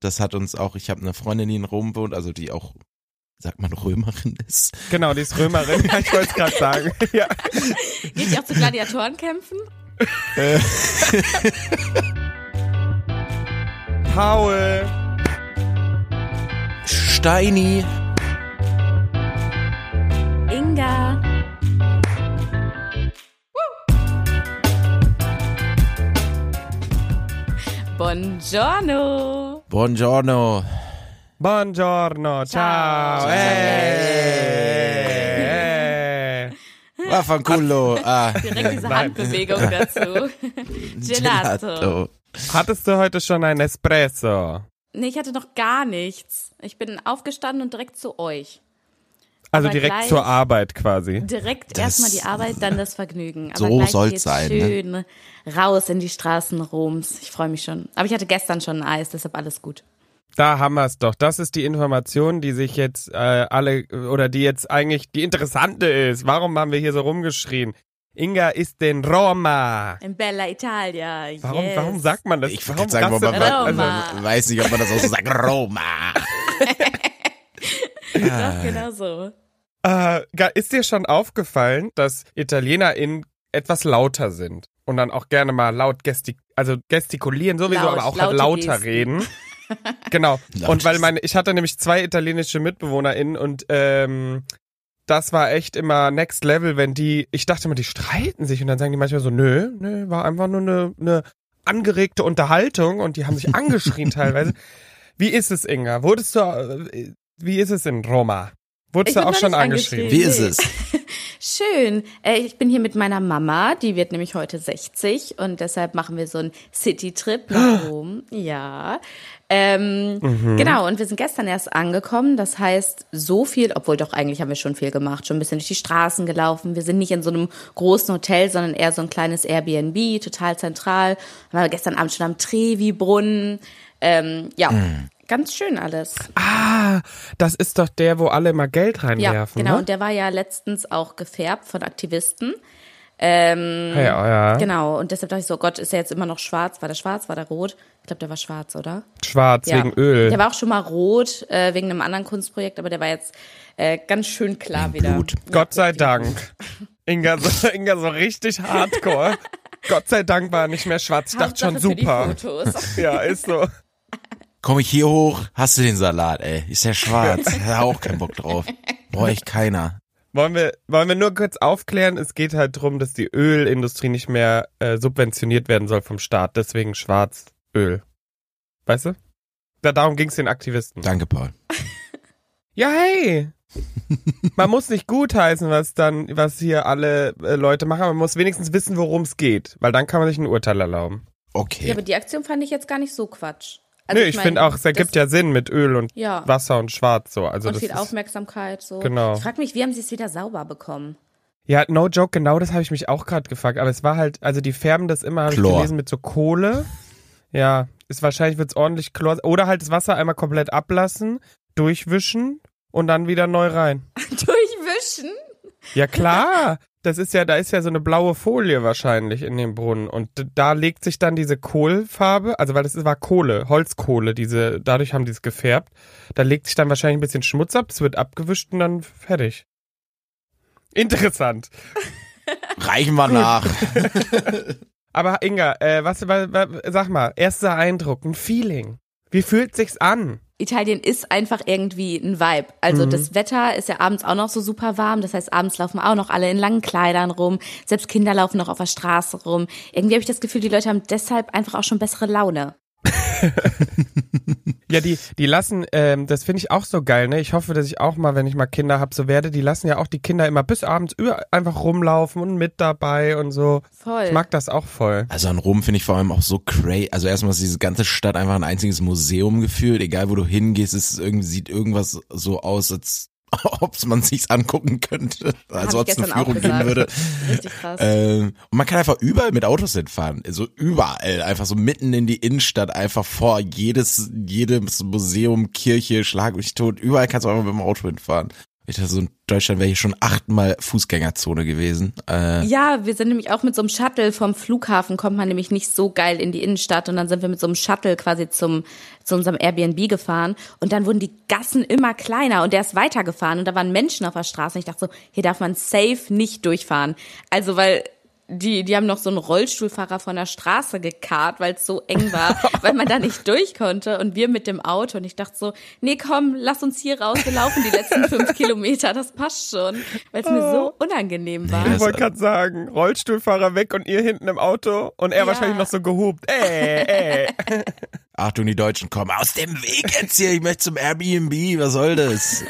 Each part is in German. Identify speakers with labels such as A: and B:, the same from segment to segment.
A: Das hat uns auch, ich habe eine Freundin, die in Rom wohnt, also die auch, sagt man, Römerin ist.
B: Genau, die ist Römerin, ja, ich wollte es gerade sagen. Ja.
C: Geht ihr auch zu Gladiatorenkämpfen?
B: Paul.
A: Steini.
C: Inga. Buongiorno.
A: Buongiorno.
B: Buongiorno, ciao.
C: Ciao.
B: Hey. hey.
A: Vaffanculo. Ah.
C: Direkt diese. Handbewegung dazu. Gelato.
B: Hattest du heute schon ein Espresso?
C: Nee, ich hatte noch gar nichts. Ich bin aufgestanden und direkt zu euch.
B: Also direkt zur Arbeit quasi.
C: Direkt erstmal die Arbeit, dann das Vergnügen. Aber
A: So
C: geht's
A: sein, ne?
C: schön raus in die Straßen Roms. Ich freue mich schon. Aber ich hatte gestern schon ein Eis, deshalb alles gut.
B: Da haben wir es doch. Das ist die Information, die sich jetzt äh, alle oder die jetzt eigentlich die interessante ist. Warum haben wir hier so rumgeschrien? Inga ist in Roma.
C: In Bella Italia.
B: Warum,
C: yes.
B: warum sagt man das?
A: Ich
B: warum
A: sagen, man,
B: man
A: weiß nicht, ob man das auch so sagt. Roma.
C: Doch, genau so.
B: Äh, ist dir schon aufgefallen, dass ItalienerInnen etwas lauter sind und dann auch gerne mal laut gestik also gestikulieren sowieso,
C: Laut,
B: aber auch
C: laute
B: halt lauter
C: Gesten.
B: reden. genau.
A: Laut
B: Und weil meine, ich hatte nämlich zwei italienische MitbewohnerInnen und ähm, das war echt immer next level, wenn die, ich dachte immer, die streiten sich und dann sagen die manchmal so, nö, nö, war einfach nur eine, eine angeregte Unterhaltung und die haben sich angeschrien teilweise. Wie ist es, Inga? Wurdest du, äh, wie ist es in Roma? Wurdest
C: Ich
B: du
C: bin
B: auch schon
C: nicht
B: angeschrien?
A: Wie ist es?
C: Schön. Äh, ich bin hier mit meiner Mama, die wird nämlich heute 60 und deshalb machen wir so einen City-Trip nach Rom. Ja. Ähm,
B: Mhm.
C: Genau, und wir sind gestern erst angekommen. Das heißt, so viel, obwohl doch eigentlich haben wir schon viel gemacht, schon ein bisschen durch die Straßen gelaufen. Wir sind nicht in so einem großen Hotel, sondern eher so ein kleines Airbnb, total zentral. Waren wir gestern Abend schon am Trevi-Brunnen. Ähm, ja,
B: Mhm.
C: ganz schön alles.
B: Ah, das ist doch der, wo alle immer Geld
C: Ja,
B: reinwerfen.
C: genau.
B: Ne?
C: Und der war ja letztens auch gefärbt von Aktivisten. Ähm,
B: ja, ja.
C: Genau, und deshalb dachte ich so, Gott, ist er jetzt immer noch schwarz? War der schwarz, war der rot? Ich glaube, der war schwarz, oder?
B: Schwarz
C: Ja.
B: wegen Öl.
C: Der war auch schon mal rot, äh, wegen einem anderen Kunstprojekt, aber der war jetzt äh, ganz schön klar
A: Wegen
C: wieder.
A: Blut.
B: Gott sei Dank. Inga so, Inga so richtig hardcore. Gott sei Dank war er nicht mehr schwarz. Ich dachte schon
C: Hauptsache für die
B: super.
C: Fotos.
B: Ja, ist so.
A: Komm ich hier hoch, hast du den Salat, ey. Ist ja schwarz. Hat auch keinen Bock drauf. Brauch ich keiner.
B: Wollen wir, wollen wir nur kurz aufklären? Es geht halt darum, dass die Ölindustrie nicht mehr äh, subventioniert werden soll vom Staat. Deswegen Schwarzöl. Weißt du? Da, darum ging es den Aktivisten.
A: Danke, Paul.
B: Ja, hey. Man muss nicht gutheißen, was dann, was hier alle äh, Leute machen. Man muss wenigstens wissen, worum es geht, weil dann kann man sich ein Urteil erlauben.
A: Okay.
C: Ja, aber die Aktion fand ich jetzt gar nicht so Quatsch. Also
B: Nö, ich,
C: mein,
B: finde auch, es ergibt ja Sinn mit Öl und
C: Ja.
B: Wasser und Schwarz so. Also
C: und
B: das
C: viel
B: ist,
C: Aufmerksamkeit. So.
B: Genau.
C: Ich frage mich, wie haben sie es wieder sauber bekommen?
B: Ja, no joke, genau das habe ich mich auch gerade gefragt. Aber es war halt, also die färben das immer, habe ich
A: Chlor.
B: gelesen, mit so Kohle. Ja, ist wahrscheinlich wird's ordentlich Chlor. Oder halt das Wasser einmal komplett ablassen, durchwischen und dann wieder neu rein.
C: Durchwischen?
B: Ja klar, das ist ja, da ist ja so eine blaue Folie wahrscheinlich in dem Brunnen und da legt sich dann diese Kohlfarbe, also weil das war Kohle, Holzkohle, diese, dadurch haben die es gefärbt. Da legt sich dann wahrscheinlich ein bisschen Schmutz ab, es wird abgewischt und dann fertig. Interessant.
A: Reichen wir nach.
B: Aber Inga, äh, was, was, was, sag mal, erster Eindruck, ein Feeling. Wie fühlt sich's an?
C: Italien ist einfach irgendwie ein Vibe. Also
B: Mhm.
C: das Wetter ist ja abends auch noch so super warm. Das heißt, abends laufen auch noch alle in langen Kleidern rum. Selbst Kinder laufen noch auf der Straße rum. Irgendwie habe ich das Gefühl, die Leute haben deshalb einfach auch schon bessere Laune.
B: Ja, die, die lassen, ähm, das finde ich auch so geil, ne? Ich hoffe, dass ich auch mal, wenn ich mal Kinder hab, so werde, die lassen ja auch die Kinder immer bis abends über einfach rumlaufen und mit dabei und so.
C: Voll.
B: Ich mag das auch voll.
A: Also an Rom finde ich vor allem auch so crazy. Also erstmal ist diese ganze Stadt einfach ein einziges Museum gefühlt. Egal wo du hingehst, es irgendwie sieht irgendwas so aus, als ob man sich's angucken könnte. Also ob es eine Führung geben würde.
C: Richtig krass.
A: Ähm, und man kann einfach überall mit Autos hinfahren. Also überall. Einfach so mitten in die Innenstadt, einfach vor jedes, jedes Museum, Kirche, Schlag mich tot. Überall kannst du einfach mit dem Auto hinfahren. Ich dachte, so in Deutschland wäre ich schon achtmal Fußgängerzone gewesen. Äh,
C: Ja, wir sind nämlich auch mit so einem Shuttle vom Flughafen, kommt man nämlich nicht so geil in die Innenstadt und dann sind wir mit so einem Shuttle quasi zum, zu unserem Airbnb gefahren und dann wurden die Gassen immer kleiner und der ist weitergefahren und da waren Menschen auf der Straße und ich dachte so, hier darf man safe nicht durchfahren. Also weil die, die haben noch so einen Rollstuhlfahrer von der Straße gekarrt, weil es so eng war, weil man da nicht durch konnte und wir mit dem Auto und ich dachte so, nee komm, lass uns hier raus, wir laufen die letzten fünf Kilometer, das passt schon, weil es mir so unangenehm war.
B: Ich wollte gerade sagen, Rollstuhlfahrer weg und ihr hinten im Auto und er
C: Ja.
B: wahrscheinlich noch so gehupt. Äh, äh.
A: Achtung, die Deutschen kommen aus dem Weg jetzt hier. Ich möchte zum Airbnb. Was soll das?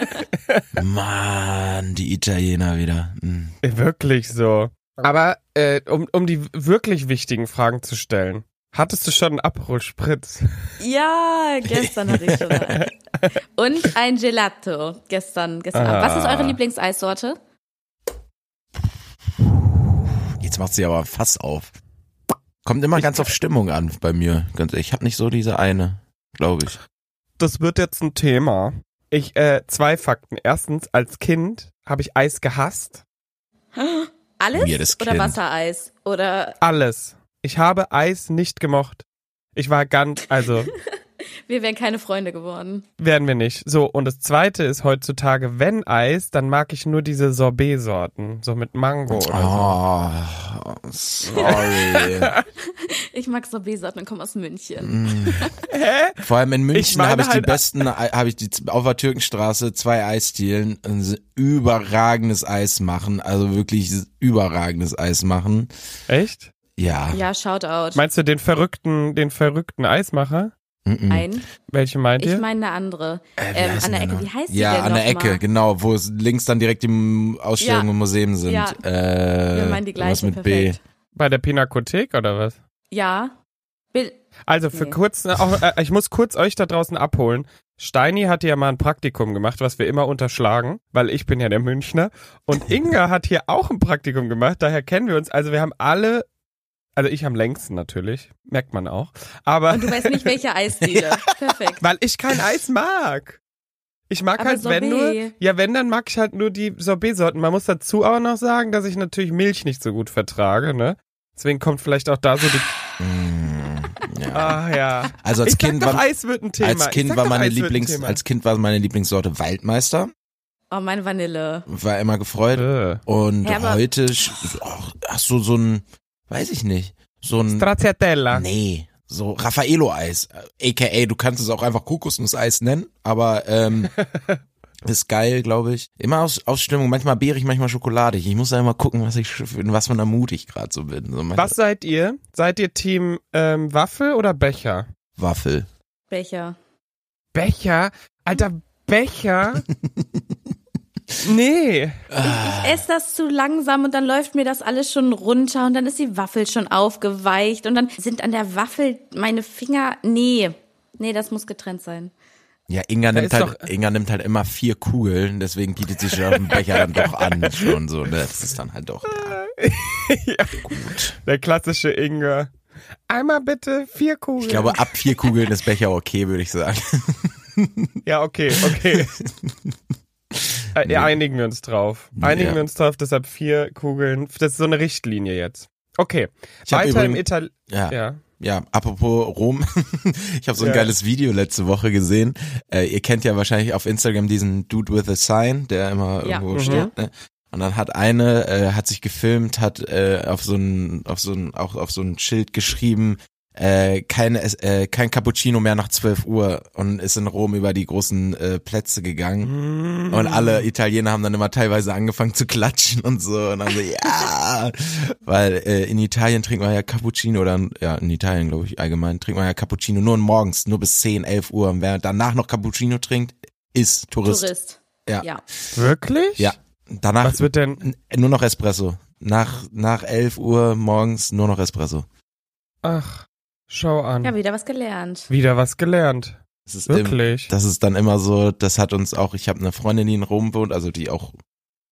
A: Mann, die Italiener wieder. Hm.
B: Wirklich so. Aber äh, um, um die wirklich wichtigen Fragen zu stellen, hattest du schon einen Aperol Spritz?
C: Ja, gestern hatte ich schon einen. Und ein Gelato gestern. gestern Abend. Was ist eure Lieblingseissorte?
A: Jetzt macht sie aber Fass auf. Kommt immer ganz auf Stimmung an bei mir. Ganz ehrlich, ich habe nicht so diese eine, glaube ich.
B: Das wird jetzt ein Thema. Ich, äh, zwei Fakten. Erstens, als Kind habe ich Eis gehasst.
C: Alles? Oder
A: Kind.
C: Wassereis? Oder
B: Alles. Ich habe Eis nicht gemocht. Ich war ganz, also
C: wir wären keine Freunde geworden.
B: werden wir nicht. So, und das zweite ist heutzutage, wenn Eis, dann mag ich nur diese Sorbet-Sorten. So mit Mango oder so.
A: Oh, sorry.
C: Ich mag Sorbet-Sorten und komme aus München.
A: Vor allem in München habe ich die
B: halt-
A: besten, habe ich die auf der Türkenstraße zwei Eisdielen, ein überragendes Eis machen, also wirklich überragendes Eis machen.
B: Echt?
A: Ja.
C: Ja, Shoutout.
B: Meinst du den verrückten, den verrückten Eismacher?
C: Ein.
B: Welche meint
C: Ich
B: ihr?
C: meine eine andere.
A: Äh,
C: ähm, an der Ecke.
A: noch?
C: Wie heißt die
A: Ja,
C: denn
A: an der Ecke,
C: mal?
A: genau, wo es links dann direkt die Ausstellungen
C: Ja.
A: im Museum sind.
C: Ja.
A: Äh,
C: Wir meinen die
A: was
C: gleiche,
A: mit B.
C: perfekt.
B: Bei der Pinakothek oder was?
C: Ja. Bill
B: Also für
C: Nee.
B: kurz, auch, äh, ich muss kurz euch da draußen abholen. Steini hatte ja mal ein Praktikum gemacht, was wir immer unterschlagen, weil ich bin ja der Münchner. Und Inga hat hier auch ein Praktikum gemacht, daher kennen wir uns. Also wir haben alle, also ich am längsten natürlich, merkt man auch. Aber
C: Und du weißt nicht, welche Eisdiele. Perfekt.
B: weil ich kein Eis mag. Ich mag
C: Aber
B: halt, wenn nur,
C: Sorbet.
B: ja, wenn, dann mag ich halt nur die Sorbet-Sorten. Man muss dazu auch noch sagen, dass ich natürlich Milch nicht so gut vertrage, ne? Deswegen kommt vielleicht auch da so die,
A: Mm, ja.
B: ah ja.
A: Also als
B: ich
A: Kind
B: sag doch,
A: war
B: Eis wird ein Thema.
A: als Kind war meine
B: Eis
A: Lieblings als Kind war meine Lieblingssorte Waldmeister.
C: Oh, meine Vanille.
A: War immer gefreut.
B: Äh.
A: Und
C: Ja,
A: heute ach, hast du so ein, weiß ich nicht, so ein
B: Stracciatella.
A: Nee, so Raffaello-Eis. AKA, du kannst es auch einfach Kokosnusseis nennen, aber ähm, ist geil, glaube ich. Immer aus, aus Stimmung, manchmal beerig, manchmal schokoladig. Ich muss da immer gucken, was ich in was von der Mut ich gerade so bin. So
B: Was seid ihr? Seid ihr Team ähm, Waffel oder Becher?
A: Waffel.
C: Becher.
B: Becher? Alter, Becher? nee.
C: Ich esse das zu langsam und dann läuft mir das alles schon runter und dann ist die Waffel schon aufgeweicht und dann sind an der Waffel meine Finger. Nee. Nee, das muss getrennt sein.
A: Ja, Inga nimmt halt, Inga nimmt halt immer vier Kugeln, deswegen bietet sich auf dem Becher dann doch an, schon so, ne? Das ist dann halt doch
B: ja,
A: gut.
B: der klassische Inge. Einmal bitte vier Kugeln.
A: Ich glaube, ab vier Kugeln ist Becher okay, würde ich sagen.
B: Ja, okay, okay. äh,
A: Nee.
B: ja, einigen wir uns drauf. Einigen
A: Ja.
B: wir uns drauf, deshalb vier Kugeln. Das ist so eine Richtlinie jetzt. Okay.
A: Ich
B: Weiter im
A: übrigens-
B: Ital...
A: Ja.
B: Ja.
A: Ja, apropos Rom. ich habe so ein
B: Ja.
A: geiles Video letzte Woche gesehen. Äh, ihr kennt ja wahrscheinlich auf Instagram diesen Dude with a Sign, der immer
C: Ja.
A: irgendwo
B: Mhm.
A: steht. Ne? Und dann hat eine, äh, hat sich gefilmt, hat äh, auf so ein, auf so ein, auch auf so ein Schild geschrieben, äh, keine, äh, kein Cappuccino mehr nach 12 Uhr und ist in Rom über die großen äh, Plätze gegangen.
B: Mhm.
A: Und alle Italiener haben dann immer teilweise angefangen zu klatschen und so. Und dann so, ja. Weil äh, in Italien trinkt man ja Cappuccino oder ja, in Italien, glaube ich, allgemein trinkt man ja Cappuccino nur morgens, nur bis 10, 11 Uhr. Und wer danach noch Cappuccino trinkt, ist Tourist.
C: Tourist.
A: Ja.
C: Ja.
B: Wirklich?
A: Ja. Danach
B: Was wird denn...
A: nur noch Espresso. Nach, nach 11 Uhr morgens nur noch Espresso.
B: Ach, schau an.
C: Ja, wieder was gelernt.
B: Wieder was gelernt.
A: Das ist, im,
B: Wirklich.
A: das ist dann immer so, das hat uns auch, ich habe eine Freundin, die in Rom wohnt, also die auch,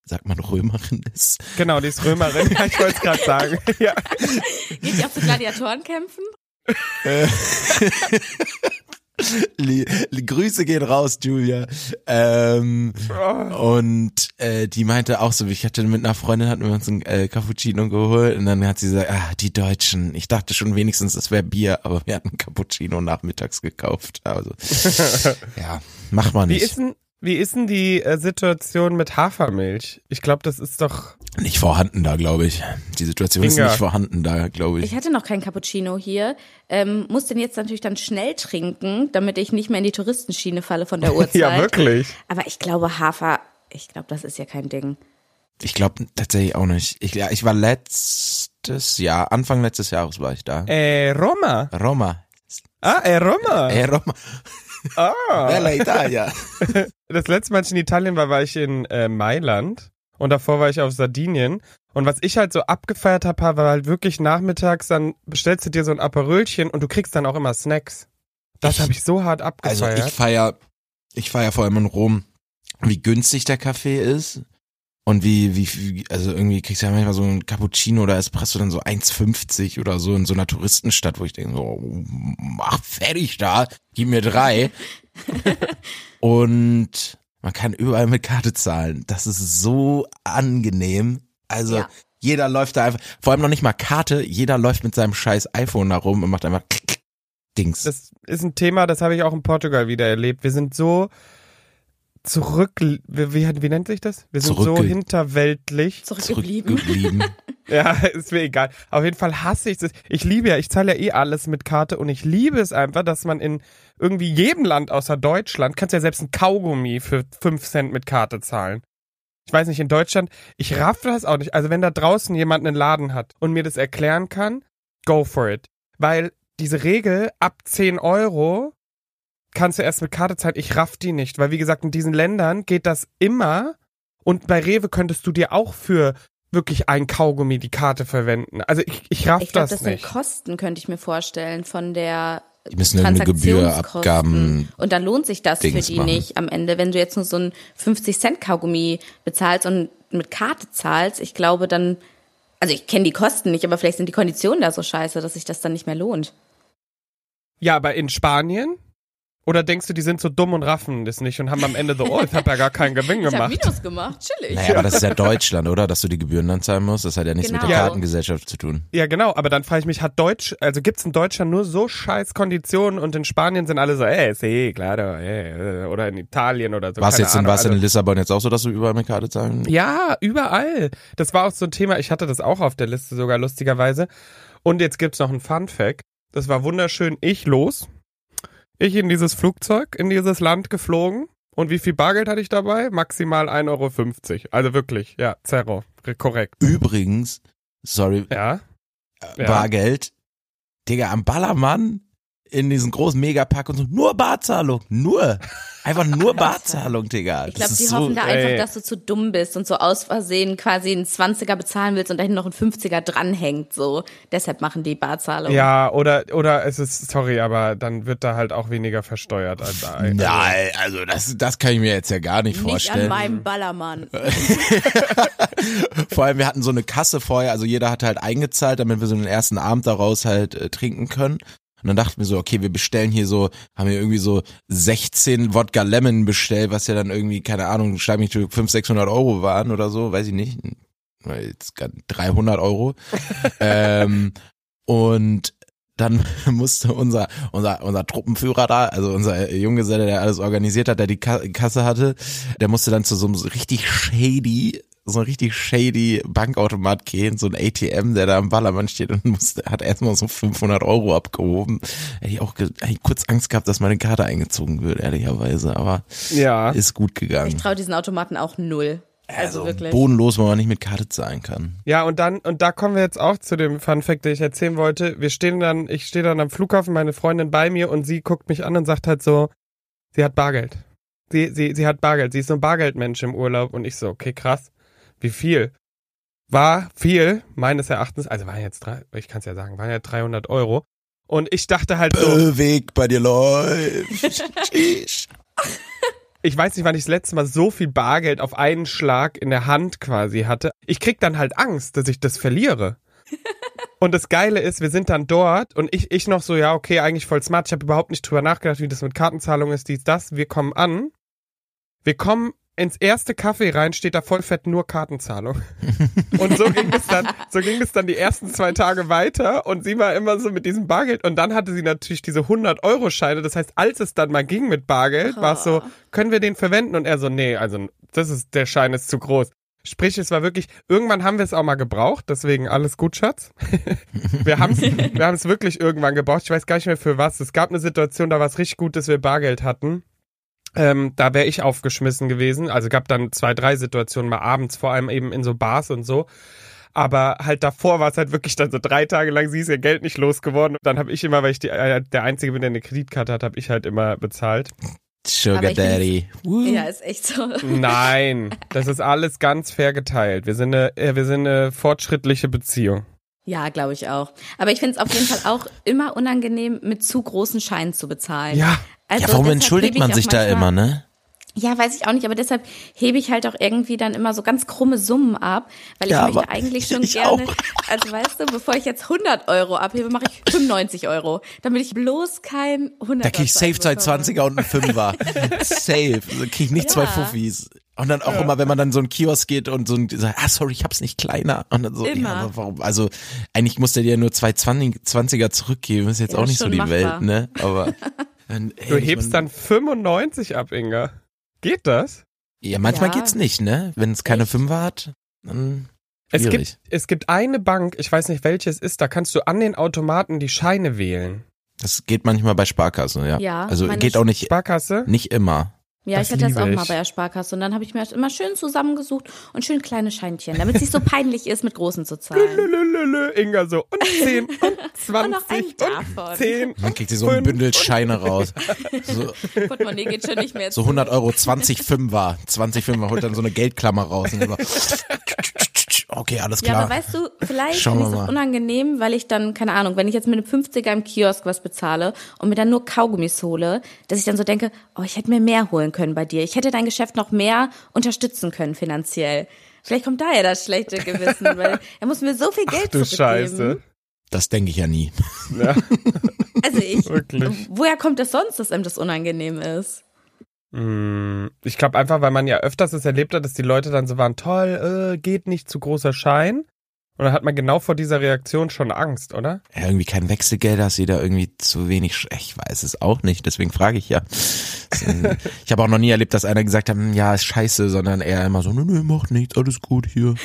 A: sagt man, Römerin ist.
B: Genau, die ist Römerin. Ja, ich wollte es gerade sagen. Ja.
C: Geht ihr auch zu Gladiatorenkämpfen?
A: Äh, Lie- li- Grüße gehen raus, Julia. Ähm,
B: Oh.
A: und äh, die meinte auch so, ich hatte mit einer Freundin hatten wir uns ein äh, Cappuccino geholt und dann hat sie gesagt, ah, die Deutschen. Ich dachte schon wenigstens, es wäre Bier, aber wir hatten Cappuccino nachmittags gekauft. Also ja, macht man
B: Wie
A: nicht.
B: ist denn, wie ist denn die äh, Situation mit Hafermilch? Ich glaube, das ist doch.
A: Nicht vorhanden da, glaube ich. Die Situation ist
B: Inga.
A: nicht vorhanden da, glaube ich.
C: Ich hatte noch kein Cappuccino hier, ähm, muss den jetzt natürlich dann schnell trinken, damit ich nicht mehr in die Touristenschiene falle von der Uhrzeit.
B: Ja, wirklich.
C: Aber ich glaube, Hafer, ich glaube, das ist ja kein Ding.
A: Ich glaube tatsächlich auch nicht. Ich, ja, ich war letztes Jahr, Anfang letztes Jahres war ich da.
B: Äh, Roma.
A: Roma.
B: Ah, äh, Roma.
A: Äh, Roma.
B: Ah.
A: Bella Italia.
B: Das letzte Mal, als ich in Italien war, war ich in äh, Mailand und davor war ich auf Sardinien. Und was ich halt so abgefeiert habe, war halt wirklich nachmittags, dann bestellst du dir so ein Aperölchen und du kriegst dann auch immer Snacks. Das habe ich so hart
A: Also
B: abgefeiert.
A: ich feier, ich feier vor allem in Rom, wie günstig der Kaffee ist. Und wie, wie, also irgendwie kriegst du ja manchmal so ein Cappuccino oder Espresso dann so 1,50 oder so in so einer Touristenstadt, wo ich denke so, mach fertig da, gib mir drei. Und man kann überall mit Karte zahlen. Das ist so angenehm. Also
C: Ja.
A: jeder läuft da einfach, vor allem noch nicht mal Karte, jeder läuft mit seinem scheiß iPhone da rum und macht einfach Dings.
B: das ist ein Thema, das habe ich auch in Portugal wieder erlebt. Wir sind so zurück, wie, wie, wie nennt sich das? Wir sind so hinterweltlich.
C: Zurückgeblieben.
A: Zurückgeblieben.
B: Ja, ist mir egal. Auf jeden Fall hasse ich es. Ich liebe ja, ich zahle ja eh alles mit Karte und ich liebe es einfach, dass man in irgendwie jedem Land außer Deutschland, kannst ja selbst ein Kaugummi für 5 Cent mit Karte zahlen. Ich weiß nicht, in Deutschland, ich raff das auch nicht. Also wenn da draußen jemand einen Laden hat und mir das erklären kann, go for it. Weil diese Regel, ab 10 Euro kannst du erst mit Karte zahlen. Ich raff die nicht. Weil wie gesagt, in diesen Ländern geht das immer und bei Rewe könntest du dir auch für wirklich ein Kaugummi die Karte verwenden. Also ich, ich raff
C: Ich glaube,
B: das,
C: das sind
B: nicht.
C: Kosten, könnte ich mir vorstellen, von der
A: Die müssen irgendeine Gebühr. Abgaben.
C: Und dann lohnt sich das
A: Dings
C: für die
A: machen.
C: nicht am Ende. Wenn du jetzt nur so ein 50-Cent-Kaugummi bezahlst und mit Karte zahlst, ich glaube dann, also ich kenne die Kosten nicht, aber vielleicht sind die Konditionen da so scheiße, dass sich das dann nicht mehr lohnt.
B: Ja, aber in Spanien? Oder denkst du, die sind so dumm und raffen das nicht und haben am Ende so, oh, ich habe ja gar keinen Gewinn
C: Ich
B: gemacht.
C: Minus gemacht, chillig.
A: Naja, aber das ist ja Deutschland, oder? Dass du die Gebühren dann zahlen musst. Das hat ja nichts mit der
C: Genau.
A: Kartengesellschaft zu tun.
B: Ja, genau, aber dann frage ich mich, hat Deutsch, also gibt's in Deutschland nur so scheiß Konditionen und in Spanien sind alle so, ey, sí, claro, ey, oder in Italien oder so.
A: War es jetzt in, war's in Lissabon jetzt auch so, dass du überall mit Karte zahlen?
B: Ja, überall. Das war auch so ein Thema, ich hatte das auch auf der Liste sogar lustigerweise. Und jetzt gibt's noch einen Fun Fact. Das war wunderschön. Ich los. Ich in dieses Flugzeug, in dieses Land geflogen. Und wie viel Bargeld hatte ich dabei? Maximal 1,50 Euro. Also wirklich, ja, Zerro. Re- Korrekt.
A: Übrigens, sorry,
B: Ja. Ja.
A: Bargeld. Digga, am Ballermann in diesen großen Megapark und so, nur Barzahlung, nur. Einfach nur Barzahlung, Digga.
C: Ich glaube, die
A: so,
C: hoffen da
B: ey.
C: einfach, dass du zu dumm bist und so aus Versehen quasi einen 20er bezahlen willst und dahin noch ein 50er dranhängt. So. Deshalb machen die Barzahlung.
B: Ja, oder, oder es ist, sorry, aber dann wird da halt auch weniger versteuert als
A: Nein, also das, das kann ich mir jetzt ja gar nicht,
C: Nicht an
A: vorstellen.
C: meinem Ballermann.
A: Vor allem, wir hatten so eine Kasse vorher, also jeder hatte halt eingezahlt, damit wir so den ersten Abend daraus halt äh, trinken können. Und dann dachten wir so, okay, wir bestellen hier so, haben wir irgendwie so 16 Wodka Lemon bestellt, was ja dann irgendwie, keine Ahnung, schlag mich durch 500, 600 Euro waren oder so, weiß ich nicht. Jetzt gar 300 Euro. ähm, und dann musste unser, unser, unser Truppenführer da, also unser Junggeselle, der alles organisiert hat, der die Ka- Kasse hatte, der musste dann zu so einem richtig shady, so ein richtig shady Bankautomat gehen, so ein ATM, der da am Ballermann steht und musste, hat erstmal so 500 Euro abgehoben. Hätte ich auch hätte ich kurz Angst gehabt, dass meine Karte eingezogen wird, ehrlicherweise, aber
B: Ja.
A: ist gut
C: Ich
A: gegangen.
C: traue diesen Automaten auch null. Also, wirklich.
A: bodenlos, wo man nicht mit Karte zahlen kann.
B: Ja, und dann, und da kommen wir jetzt auch zu dem Fun Fact, den ich erzählen wollte. Wir stehen dann, ich stehe dann am Flughafen, meine Freundin bei mir und sie guckt mich an und sagt halt so, sie hat Bargeld. Sie, sie, sie hat Bargeld. Sie ist so ein Bargeldmensch im Urlaub und ich so, okay, krass. Wie viel? War viel, meines Erachtens, also waren jetzt drei, ich kann es ja sagen, waren ja 300 Euro. Und ich dachte halt so,
A: Äh, Weg bei dir läuft.
B: Ich weiß nicht, wann ich das letzte Mal so viel Bargeld auf einen Schlag in der Hand quasi hatte. Ich krieg dann halt Angst, dass ich das verliere. Und das Geile ist, wir sind dann dort und ich, ich noch so, ja, okay, eigentlich voll smart. Ich habe überhaupt nicht drüber nachgedacht, wie das mit Kartenzahlung ist, dies, das. Wir kommen an. Wir kommen ins erste Café rein, steht da voll fett nur Kartenzahlung. Und so ging es dann, so ging es dann die ersten zwei Tage weiter und sie war immer so mit diesem Bargeld und dann hatte sie natürlich diese 100 Euro Scheine. Das heißt, als es dann mal ging mit Bargeld, war es so, können wir den verwenden? Und er so, nee, also das ist, der Schein ist zu groß. Sprich, es war wirklich, irgendwann haben wir es auch mal gebraucht, deswegen alles gut, Schatz. wir haben es wir haben's wirklich irgendwann gebraucht. Ich weiß gar nicht mehr für was. Es gab eine Situation, da war es richtig gut, dass wir Bargeld hatten. Ähm, da wäre ich aufgeschmissen gewesen. Also gab dann zwei, drei Situationen mal abends, vor allem eben in so Bars und so. Aber halt davor war es halt wirklich dann so drei Tage lang, sie ist ihr Geld nicht losgeworden. Dann habe ich immer, weil ich die, äh, der Einzige bin, der eine Kreditkarte hat, habe ich halt immer bezahlt.
A: Sugar Daddy.
C: Ja, ist echt so.
B: Nein, das ist alles ganz fair geteilt. Wir sind eine, äh, wir sind eine fortschrittliche Beziehung.
C: Ja, glaube ich auch. Aber ich finde es auf jeden Fall auch immer unangenehm, mit zu großen Scheinen zu bezahlen.
B: Ja.
C: Also
A: ja, warum entschuldigt man sich da immer, ne?
C: Ja, weiß ich auch nicht, aber deshalb hebe ich halt auch irgendwie dann immer so ganz krumme Summen ab, weil ich
A: Ja,
C: möchte eigentlich schon gerne,
A: auch.
C: also weißt du, bevor ich jetzt 100 Euro abhebe, mache ich 95 Euro, damit ich bloß kein 100
A: Da krieg ich safe zwei 20er und einen Fünfer. safe. Da krieg ich nicht zwei
C: Ja.
A: Fuffis. Und dann auch immer, wenn man dann so einen Kiosk geht und so ein, sagt, ah, sorry, ich hab's nicht kleiner. Und dann so,
C: Immer.
A: ja, aber warum? Also, eigentlich musste der dir nur zwei 20, 20er zurückgeben. Ist jetzt
C: Ja,
A: auch nicht so die
C: machbar.
A: Welt, ne? Aber. Dann,
B: Du hebst dann 95 ab, Inga. Geht das?
A: Ja, manchmal
C: Ja.
A: geht's nicht, ne? Wenn es keine? Fünfer hat, dann.
B: Es gibt, es gibt eine Bank, ich weiß nicht welche es ist, da kannst du an den Automaten die Scheine wählen.
A: Das geht manchmal bei Sparkassen, ja.
C: Ja,
A: also geht auch nicht,
B: Sparkasse?
A: nicht immer.
C: Ja,
B: Das
C: ich hatte das auch
B: ich.
C: mal bei der Sparkasse und dann habe ich mir das immer schön zusammengesucht und schön kleine Scheinchen, damit es nicht so peinlich ist, mit großen zu zahlen.
B: Lülülülü, Inga so, und 10 und 20
C: Und noch ein
B: und
C: davon.
B: 10.
A: Dann kriegt sie so ein Bündel
B: und-
A: Scheine raus. So,
C: Portemonnaie geht schon nicht mehr
A: so
C: zu.
A: 100 Euro, 20 Fünfer. 20 Fünfer, holt dann so eine Geldklammer raus. Und immer, okay, alles
C: Ja,
A: klar.
C: aber weißt du, vielleicht
A: wir
C: es unangenehm, weil ich dann, keine Ahnung, wenn ich jetzt mit einem 50er im Kiosk was bezahle und mir dann nur Kaugummis hole, dass ich dann so denke, oh, ich hätte mir mehr holen können bei dir. Ich hätte dein Geschäft noch mehr unterstützen können finanziell. Vielleicht kommt daher das schlechte Gewissen, weil er muss mir so viel Geld
B: Du
C: zurückgeben.
B: Scheiße.
A: Das denke ich ja nie.
B: Ja,
C: Also ich,
B: wirklich.
C: woher kommt das sonst, dass einem das unangenehm ist?
B: Mm, Ich glaube einfach, weil man ja öfters es erlebt hat, dass die Leute dann so waren, toll, äh, geht nicht zu großer Schein. Und dann hat man genau vor dieser Reaktion schon Angst, oder?
A: Ja, irgendwie kein Wechselgeld, hast du da irgendwie zu wenig. Sch- Ich weiß es auch nicht, deswegen frage ich ja. Ich habe auch noch nie erlebt, dass einer gesagt hat, hm, ja, ist scheiße, sondern eher immer so, nö, nö, macht nichts, alles gut hier.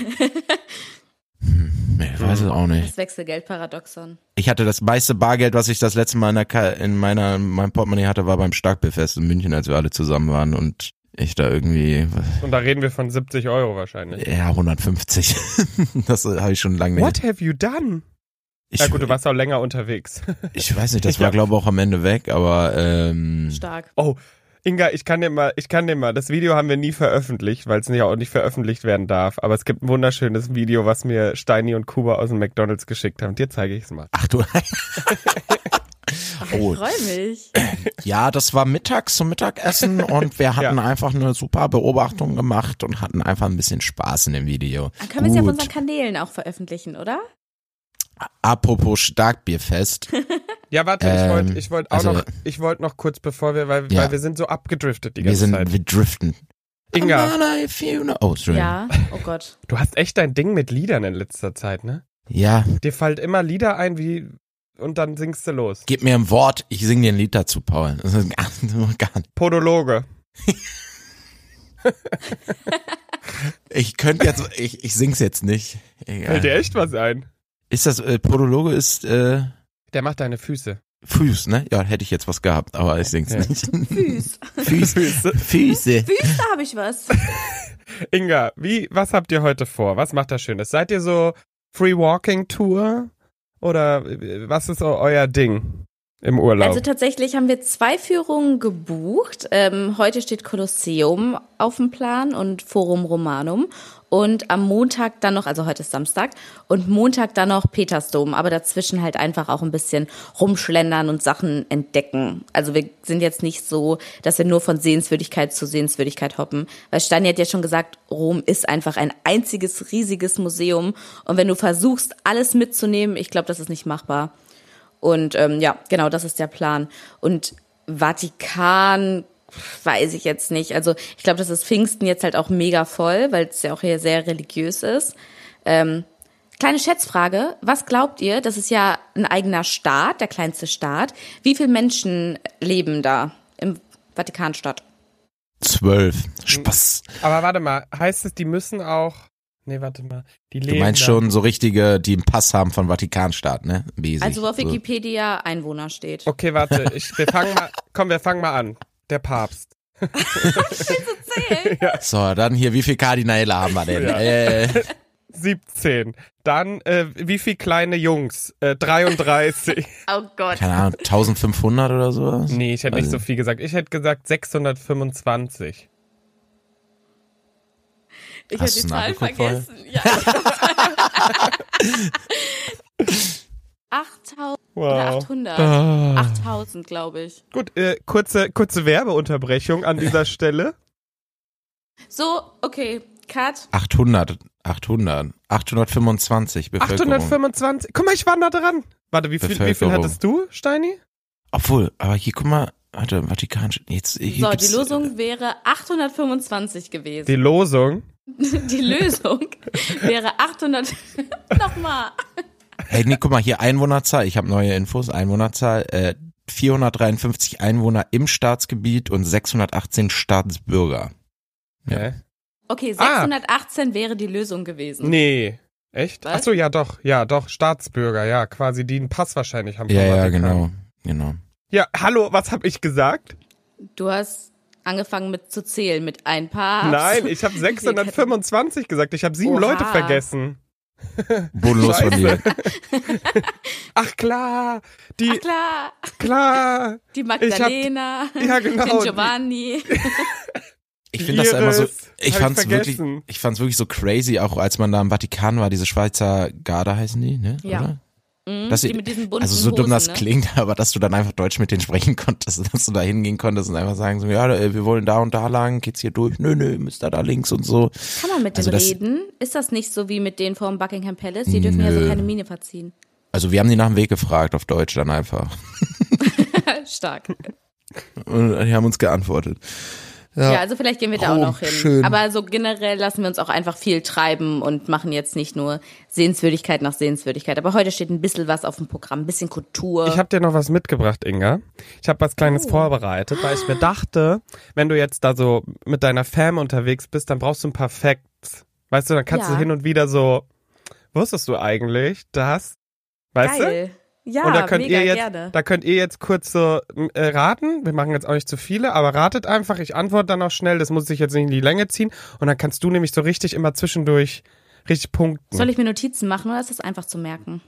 A: Hm, ich weiß es auch nicht.
C: Das Wechselgeldparadoxon.
A: Ich hatte das meiste Bargeld, was ich das letzte Mal in, der Ka in meiner, in meinem Portemonnaie hatte, war beim Starkbierfest in München, als wir alle zusammen waren und ich da irgendwie,
B: Und da reden wir von 70 Euro wahrscheinlich.
A: ja, 150. das habe ich schon lange nicht.
B: What have you done?
A: Ich,
B: Ja gut, du warst auch länger unterwegs.
A: ich weiß nicht, das war glaube ich auch am Ende weg, aber ähm,
C: Stark.
B: Oh, Inga, ich kann dir mal, ich kann dir mal, das Video haben wir nie veröffentlicht, weil es nicht auch nicht veröffentlicht werden darf. Aber es gibt ein wunderschönes Video, was mir Steini und Kuba aus dem McDonalds geschickt haben. Dir zeige ich es mal.
A: ach du,
C: Ach,
A: Oh.
C: ich freue mich.
A: ja, das war mittags zum Mittagessen und wir hatten
B: Ja.
A: einfach eine super Beobachtung gemacht und hatten einfach ein bisschen Spaß in dem Video.
C: Dann können wir es ja auf unseren Kanälen auch veröffentlichen, oder?
A: Apropos Starkbierfest,
B: Ja, warte, ich
A: Ähm,
B: wollte ich wollte auch
A: also-
B: noch, ich wollte noch kurz bevor wir, weil,
A: Ja.
B: weil wir sind so abgedriftet die
A: wir
B: ganze
A: sind,
B: Zeit.
A: wir driften.
B: Inga,
A: Amana, if you know- Oh, Entschuldigung.
C: Ja. Oh Gott.
B: du hast echt dein Ding mit Liedern in letzter Zeit, ne?
A: ja,
B: Dir fällt immer Lieder ein, wie und dann singst du los.
A: gib mir ein Wort, ich sing dir ein Lied dazu, Paul. Das ist gar, gar nicht.
B: Podologe.
A: Ich könnte jetzt, ich, ich sing's jetzt nicht.
B: Fällt dir
A: Egal.
B: echt was ein?
A: Ist das, äh, Podologe ist, äh,
B: Der macht deine Füße.
A: Fuß, ne? Ja, hätte ich jetzt was gehabt, aber ich sing's
B: Ja.
A: nicht.
C: Füß.
A: Füße.
B: Füße.
A: Füße.
C: Füß, habe ich was.
B: Inga, wie, was habt ihr heute vor? Was macht das Schönes? Seid ihr so Free Walking Tour? Oder äh, was ist eu- euer Ding? im Urlaub?
C: Also tatsächlich haben wir zwei Führungen gebucht. Ähm, heute steht Kolosseum auf dem Plan und Forum Romanum. Und am Montag dann noch, also heute ist Samstag, und Montag dann noch Petersdom, aber dazwischen halt einfach auch ein bisschen rumschlendern und Sachen entdecken. Also wir sind jetzt nicht so, dass wir nur von Sehenswürdigkeit zu Sehenswürdigkeit hoppen. Weil Steini hat ja schon gesagt, Rom ist einfach ein einziges riesiges Museum. Und wenn du versuchst, alles mitzunehmen, ich glaube, das ist nicht machbar. Und ähm, ja, genau, das ist der Plan. Und Vatikan weiß ich jetzt nicht. Also ich glaube, das ist Pfingsten jetzt halt auch mega voll, weil es ja auch hier sehr religiös ist. Ähm, kleine Schätzfrage, was glaubt ihr? Das ist ja ein eigener Staat, der kleinste Staat. Wie viele Menschen leben da im Vatikanstadt?
A: Zwölf. Spaß.
B: Aber warte mal, heißt es, die müssen auch. Nee, warte mal. Die leben
A: Du meinst
B: da.
A: schon so richtige, die einen Pass haben von Vatikanstaat, ne? Basic.
C: Also wo auf
A: so.
C: Wikipedia Einwohner steht.
B: Okay, warte, ich, wir fangen mal, komm, wir fangen mal an. Der Papst.
A: So, dann hier, wie viele Kardinäle haben wir denn?
B: Ja.
A: Äh,
B: 17. Dann, äh, wie viel kleine Jungs? Äh, 33.
C: Oh Gott.
A: keine Ahnung, 1500 oder sowas?
B: nee, ich hätte nicht
A: Also-
B: so viel gesagt. Ich hätte gesagt 625.
C: Ich hätte die Zahl vergessen. Ja. 8000 oder
B: Wow.
C: 800.
B: Ah.
C: 8000, glaube ich.
B: Gut, äh, kurze, kurze Werbeunterbrechung an dieser Stelle.
C: So, okay, Cut.
A: 800, 800, 825 Bevölkerung.
B: 825. Guck mal, ich war nah dran. Warte, wie viel, wie viel hattest du, Steini?
A: Obwohl, aber hier, guck mal, warte, Vatikan, jetzt, hier
C: So, die Losung wäre 825 gewesen.
B: Die Losung.
C: Die Lösung wäre 800. Nochmal.
A: Hey, nee, guck mal, hier Einwohnerzahl, ich habe neue Infos, Einwohnerzahl, äh, 453 Einwohner im Staatsgebiet und 618 Staatsbürger. Ja.
B: Hä?
C: Okay,
B: Ah.
C: 618 wäre die Lösung gewesen.
B: Nee. Echt?
C: Was?
B: Ach so, ja doch, ja doch, Staatsbürger, ja, quasi, die einen Pass wahrscheinlich haben.
A: Ja, ja, genau, genau.
B: Ja, hallo, was hab ich gesagt?
C: Du hast angefangen mit zu zählen mit ein paar.
B: Nein, ich habe 625 gesagt. Ich habe sieben
C: Oha.
B: Leute vergessen.
A: Bodenlos von dir.
B: Ach klar, die,
C: Ach klar,
B: klar.
C: die Magdalena,
B: Ja, genau.
C: den Giovanni.
A: Ich finde das immer so, ich
B: hab
A: fand's
B: ich
A: wirklich, ich fand's wirklich so crazy, auch als man da im Vatikan war, diese Schweizer Garde heißen die, ne?
C: Ja.
A: Oder?
C: Mhm,
A: Dass
C: die
A: sie-
C: mit diesen bunten
A: Also so dumm
C: Hosen,
A: das
C: ne?
A: klingt, aber dass du dann einfach Deutsch mit denen sprechen konntest, dass du da hingehen konntest und einfach sagen so, ja, äh, wir wollen da und da lang, geht's hier durch, nö, nö, müsst da da links und so.
C: Kann man mit
A: Also
C: denen reden? Ist das nicht so wie mit denen vom Buckingham Palace? Die dürfen ja so
A: Nö.
C: keine Miene verziehen.
A: Also wir haben die nach dem Weg gefragt auf Deutsch dann einfach
C: Stark.
A: und die haben uns geantwortet.
C: Ja, also vielleicht gehen wir da
A: Oh,
C: auch noch hin.
A: schön.
C: Aber so generell lassen wir uns auch einfach viel treiben und machen jetzt nicht nur Sehenswürdigkeit nach Sehenswürdigkeit. Aber heute steht ein bisschen was auf dem Programm, ein bisschen Kultur.
B: Ich habe dir noch was mitgebracht, Inga. Ich habe was Kleines
C: Oh.
B: vorbereitet, weil ich mir dachte, wenn du jetzt da so mit deiner Fam unterwegs bist, dann brauchst du ein paar Facts. Weißt du, dann kannst
C: Ja.
B: du hin und wieder so, wusstest du eigentlich, dass, weißt du?
C: Geil. Ja,
B: und da könnt
C: mega
B: ihr jetzt,
C: gerne.
B: da könnt ihr jetzt kurz so äh, raten. Wir machen jetzt auch nicht zu viele, aber ratet einfach. Ich antworte dann auch schnell. Das muss sich jetzt nicht in die Länge ziehen. Und dann kannst du nämlich so richtig immer zwischendurch richtig punkten.
C: Soll ich mir Notizen machen oder ist das einfach zu merken?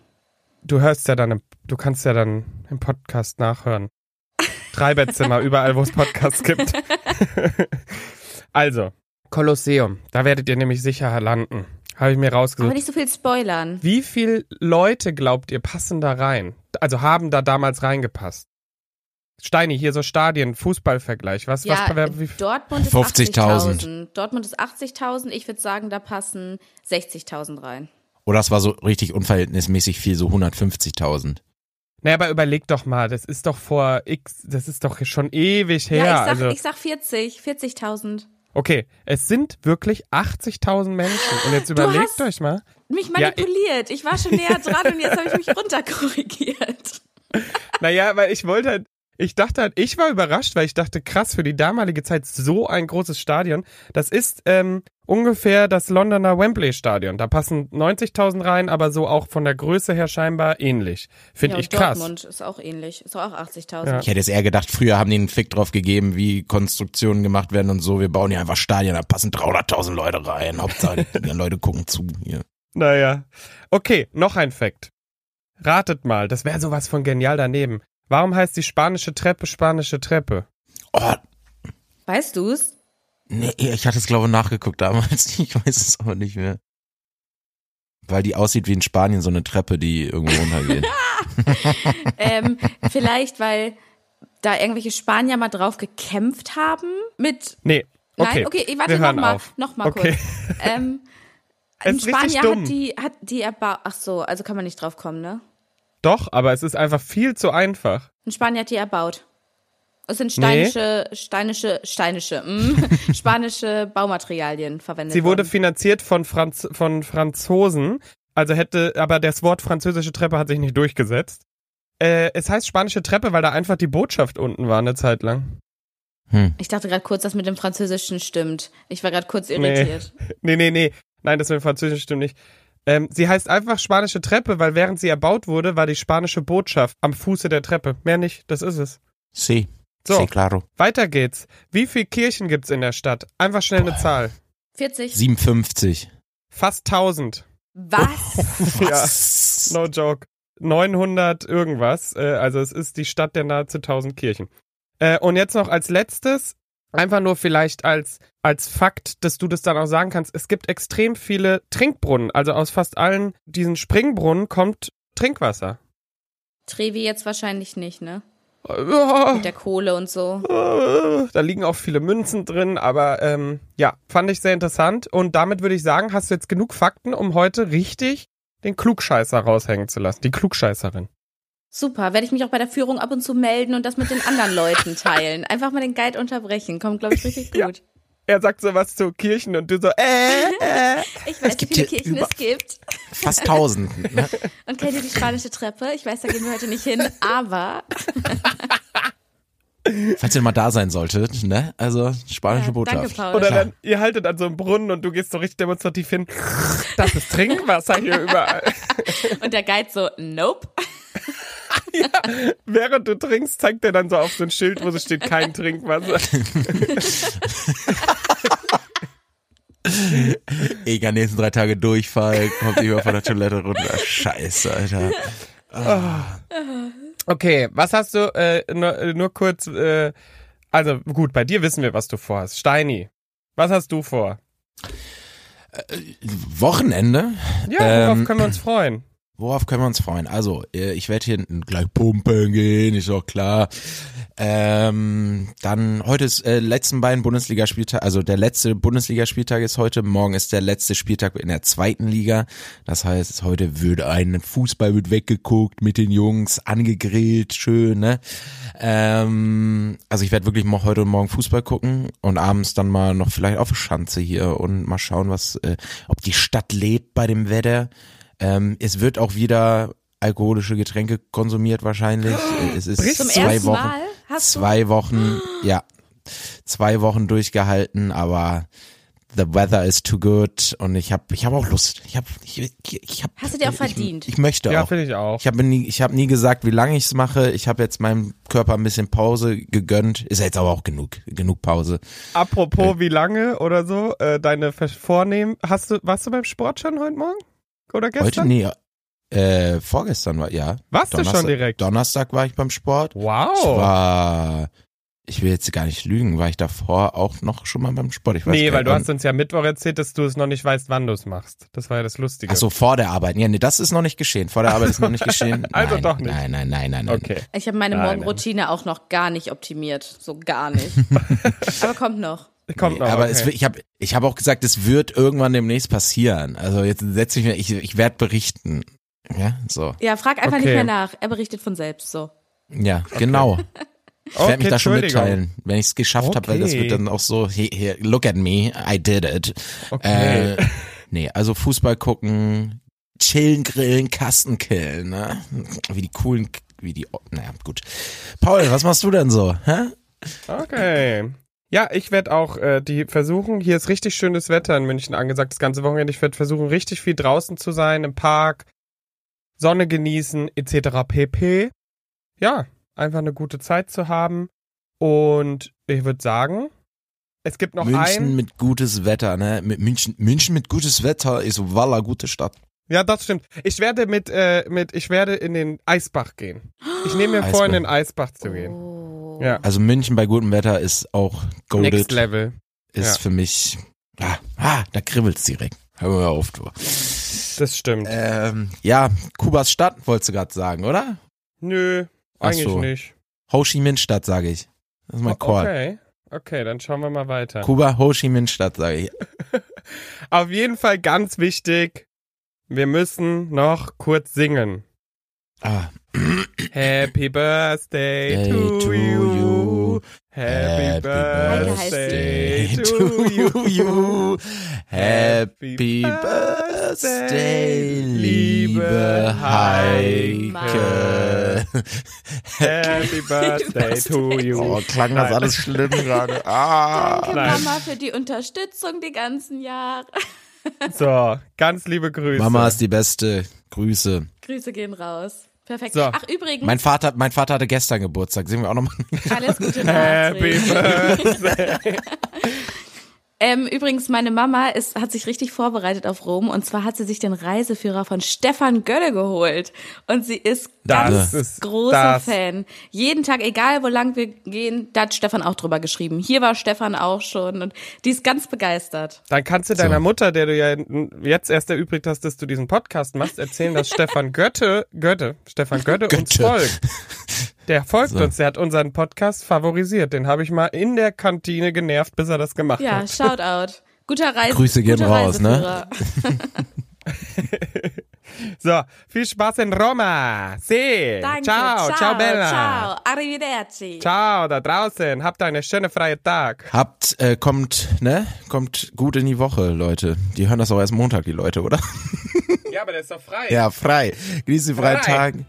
B: Du hörst ja dann, im, du kannst ja dann im Podcast nachhören. Dreibettzimmer, überall, wo es Podcasts gibt. also, Kolosseum, da werdet ihr nämlich sicher landen. Habe ich mir
C: Aber
B: rausgesucht.
C: nicht so viel spoilern.
B: Wie viele Leute glaubt ihr passen da rein? Also haben da damals reingepasst? Steini, hier so Stadien, Fußballvergleich. Was,
C: Ja,
B: was, wer, wie,
C: Dortmund ist
A: 50.000.
C: 80.000. Dortmund ist 80.000. Ich würde sagen, da passen 60.000 rein.
A: Oder es war so richtig unverhältnismäßig viel, so 150.000.
B: naja, aber überleg doch mal, das ist doch vor x, das ist doch schon ewig her.
C: Ja, ich, sag,
B: also,
C: ich sag 40, 40.000.
B: okay, es sind wirklich 80.000 Menschen. Und jetzt überlegt euch mal.
C: Mich
B: Ja,
C: manipuliert. ich war schon näher dran und jetzt habe ich mich runterkorrigiert.
B: Naja, weil ich wollte halt, ich dachte halt, ich war überrascht, weil ich dachte, krass, für die damalige Zeit so ein großes Stadion. Das ist ähm, ungefähr das Londoner Wembley Stadion. Da passen 90.000 rein, aber so auch von der Größe her scheinbar ähnlich. Finde
C: ja,
B: ich
C: und
B: krass.
C: Dortmund ist auch ähnlich. Ist auch 80.000.
B: Ja.
A: Ich hätte jetzt eher gedacht, früher haben die einen Fick drauf gegeben, wie Konstruktionen gemacht werden und so. Wir bauen hier einfach Stadien, da passen 300.000 Leute rein. Hauptsache, die Leute gucken zu hier.
B: Naja. Okay, noch ein Fakt. Ratet mal, das wäre sowas von genial daneben. Warum heißt die spanische Treppe spanische Treppe?
A: Oh,
C: Weißt du's?
A: nee, ich hatte es glaube ich nachgeguckt damals. Ich weiß es aber nicht mehr. Weil die aussieht wie in Spanien so eine Treppe, die irgendwo runtergeht.
C: ähm, vielleicht, weil da irgendwelche Spanier mal drauf gekämpft haben mit.
B: Nee. Okay.
C: Nein, okay, ich warte nochmal. Nochmal
B: Okay.
C: kurz. Ähm,
B: richtig
C: Spanier hat die, hat die erbaut. Ach so, also kann man nicht drauf kommen, ne?
B: Doch, aber es ist einfach viel zu einfach.
C: Ein Spanier hat die erbaut. Es sind steinische, steinische, steinische, mm, spanische Baumaterialien verwendet
B: Sie wurde
C: worden.
B: finanziert von, Franz von Franzosen, also hätte, aber das Wort französische Treppe hat sich nicht durchgesetzt. Äh, es heißt spanische Treppe, weil da einfach die Botschaft unten war eine Zeit lang.
A: Hm.
C: Ich dachte gerade kurz, dass mit dem Französischen stimmt. Ich war gerade kurz
B: Nee.
C: irritiert.
B: Nee, nee, nee. Nein, das mit dem Französischen stimmt nicht. Ähm, sie heißt einfach spanische Treppe, weil während sie erbaut wurde, war die spanische Botschaft am Fuße der Treppe. Mehr nicht, das ist es.
A: Sí.
B: So.
A: Sí, claro.
B: Weiter geht's. Wie viele Kirchen gibt's in der Stadt? Einfach schnell eine Zahl.
C: 40.
A: 57.
B: Fast 1000.
C: Was?
A: Was?
B: No joke. 900 irgendwas. Äh, also es ist die Stadt der nahezu 1000 Kirchen. Äh, und jetzt noch als letztes, einfach nur vielleicht als, als Fakt, dass du das dann auch sagen kannst, es gibt extrem viele Trinkbrunnen. Also aus fast allen diesen Springbrunnen kommt Trinkwasser.
C: Trevi jetzt wahrscheinlich nicht, ne? Mit der Kohle und so.
B: Da liegen auch viele Münzen drin, aber ähm, ja, fand ich sehr interessant. Und damit würde ich sagen, hast du jetzt genug Fakten, um heute richtig den Klugscheißer raushängen zu lassen. Die Klugscheißerin.
C: Super, werde ich mich auch bei der Führung ab und zu melden und das mit den anderen Leuten teilen. Einfach mal den Guide unterbrechen. Kommt, glaube ich, richtig
B: Ja.
C: gut.
B: Er sagt sowas zu Kirchen und du so, äh, äh.
C: Ich weiß, wie
A: gibt
C: viele Kirchen es gibt.
A: Fast 1000. Ne?
C: Und kennt ihr die spanische Treppe? Ich weiß, da gehen wir heute nicht hin, aber
A: Falls ihr mal da sein solltet, ne? Also, spanische
C: ja,
A: Botschaft.
C: danke, Paul.
B: Oder
A: Klar.
B: dann, ihr haltet an so einem Brunnen und du gehst so richtig demonstrativ hin. Das ist Trinkwasser hier überall.
C: Und der Guide so, nope.
B: Während du trinkst, zeigt er dann so auf so ein Schild, wo so steht kein Trinkwasser.
A: Kann nächsten drei Tage Durchfall, kommt mehr von der Toilette runter. Scheiße, Alter.
B: Okay, was hast du, äh, nur, äh, nur kurz, äh, also gut, bei dir wissen wir, was du vorhast. Steini, was hast du vor?
A: Wochenende?
B: Ja, worauf
A: Ähm,
B: können wir uns freuen?
A: Worauf können wir uns freuen? Also, äh, ich werde hier gleich pumpen gehen, ist doch klar. Ähm, dann heute ist äh, letzten beiden Bundesligaspieltag, also der letzte Bundesligaspieltag ist heute, morgen ist der letzte Spieltag in der zweiten Liga. Das heißt, heute wird ein Fußball wird weggeguckt mit den Jungs, angegrillt, schön, ne? Ähm, also ich werde wirklich mal heute und morgen Fußball gucken und abends dann mal noch vielleicht auf Schanze hier und mal schauen, was, äh, ob die Stadt lebt bei dem Wetter. Ähm, es wird auch wieder alkoholische Getränke konsumiert wahrscheinlich. Äh, Es ist
B: Brichst
C: Zum
A: zwei Wochen,
C: Mal hast
A: zwei Wochen, ja, zwei Wochen durchgehalten, aber the weather is too good und ich habe, ich habe auch Lust. Ich habe, ich, ich, ich habe.
C: Hast du dir auch
A: ich,
C: verdient?
A: Ich, möchte
B: Ja,
A: auch.
B: finde ich auch.
A: Ich habe nie, ich habe nie gesagt, wie lange ich's mache. Ich habe jetzt meinem Körper ein bisschen Pause gegönnt. Ist ja jetzt aber auch genug, genug Pause.
B: Apropos, wie lange oder so, äh, deine Vornehmen, hast du, warst du beim Sport schon heute Morgen? Oder
A: Heute
B: gestern?
A: nee, äh, vorgestern war ja.
B: Warst du schon direkt?
A: Donnerstag war ich beim Sport. Ich
B: Wow.
A: war, ich will jetzt gar nicht lügen, war ich davor auch noch schon mal beim Sport. Ich weiß
B: Nee, weil du hast uns ja Mittwoch erzählt, dass du es noch nicht weißt, wann du es machst. Das war ja das Lustige.
A: Ach so, vor der Arbeit. Ja, nee, das ist noch nicht geschehen. Vor der Arbeit ist noch nicht geschehen.
B: Also
A: nein,
B: doch nicht.
A: Nein, nein, nein, nein, nein.
B: Okay.
C: Ich habe meine
B: Nein,
C: Morgenroutine auch noch gar nicht optimiert. So gar nicht. Aber kommt noch.
B: Kommt
A: Nee,
B: noch.
A: aber
B: okay.
A: es, ich habe ich hab auch gesagt, es wird irgendwann demnächst passieren. Also jetzt setze ich mir, ich, ich werde berichten. Ja, so.
C: Ja, frag einfach
B: Okay.
C: nicht mehr nach. Er berichtet von selbst so.
A: Ja, genau. Ich werde mich da schon mitteilen, wenn ich es geschafft habe, weil das
B: Okay.
A: wird dann auch so, here, here, look at me, I did it.
B: Okay.
A: Äh, nee, also Fußball gucken, chillen, grillen, Kasten killen, ne? Wie die coolen, wie die, naja, gut. Paul, was machst du denn so? Hä?
B: Okay. Ja, ich werde auch äh, die versuchen, hier ist richtig schönes Wetter in München angesagt, das ganze Wochenende. Ich werde versuchen, richtig viel draußen zu sein, im Park, Sonne genießen, etc. pp. Ja, einfach eine gute Zeit zu haben. Und ich würde sagen, es gibt noch
A: München
B: ein.
A: mit gutes Wetter, ne? Mit München, München mit gutes Wetter ist Walla gute Stadt.
B: Ja, das stimmt. Ich werde mit, äh, mit, ich werde in den Eisbach gehen. Ich nehme mir vor, in den Eisbach zu gehen.
C: Oh.
B: Ja.
A: Also München bei gutem Wetter ist auch
B: Next
A: goaded.
B: Level.
A: Ist
B: Ja.
A: für mich, ah, ah da kribbelt's direkt. Hör mal auf, du.
B: Das stimmt.
A: Ähm, ja, Kubas Stadt wolltest du gerade sagen, oder?
B: Nö, eigentlich
A: so.
B: nicht.
A: Ho Chi Minh Stadt, sage ich. Das ist mein Call.
B: Okay. Okay, dann schauen wir mal weiter.
A: Kuba, Ho Chi Minh Stadt, sage ich.
B: Auf jeden Fall ganz wichtig, wir müssen noch kurz singen.
A: Ah,
B: Happy Birthday
A: Day
B: to,
A: to
B: you.
A: you.
B: Happy Birthday
C: Birthday
B: to you.
A: Happy Birthday, liebe Heike.
B: Happy Birthday to you.
A: Oh, klang das alles schlimm gerade. Ah.
C: Danke,
B: Nein.
C: Mama, für die Unterstützung die ganzen Jahre.
B: So, ganz liebe Grüße.
A: Mama ist die beste. Grüße.
C: Grüße gehen raus. Perfekt.
B: So.
C: Ach, übrigens,
A: Mein Vater, mein Vater hatte gestern Geburtstag. Sehen wir auch nochmal.
C: alles Gute
B: Happy. Birthday.
C: Ähm, übrigens, meine Mama ist, hat sich richtig vorbereitet auf Rom und zwar hat sie sich den Reiseführer von Stefan Gölle geholt. Und sie ist
B: Das
C: ganz
B: ist-
C: großer
B: das-
C: Fan. Jeden Tag, egal wo lang wir gehen, da hat Stefan auch drüber geschrieben. Hier war Stefan auch schon und die ist ganz begeistert.
B: Dann kannst du deiner Mutter, der du ja jetzt erst erübrigt hast, dass du diesen Podcast machst, erzählen, dass Stefan Götte, Götte, Stefan Götte, uns
A: Götte.
B: folgt. Der folgt
A: So.
B: uns, der hat unseren Podcast favorisiert. Den habe ich mal in der Kantine genervt, bis er das gemacht
C: Ja,
B: hat.
C: Shoutout. Guter Reise.
A: Grüße gehen raus, ne?
B: So, viel Spaß in Roma. See.
C: Danke.
B: ciao, ciao, ciao Bella.
C: Ciao. Arrivederci.
B: Ciao, da draußen. Habt einen schönen freien Tag.
A: Habt, äh, kommt, ne? Kommt gut in die Woche, Leute. Die hören das auch erst Montag, die Leute, oder?
B: Ja, aber der ist doch frei.
A: Ja, frei. Genießt die freien
B: Frei.
A: Tage.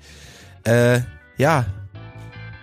A: Äh, ja.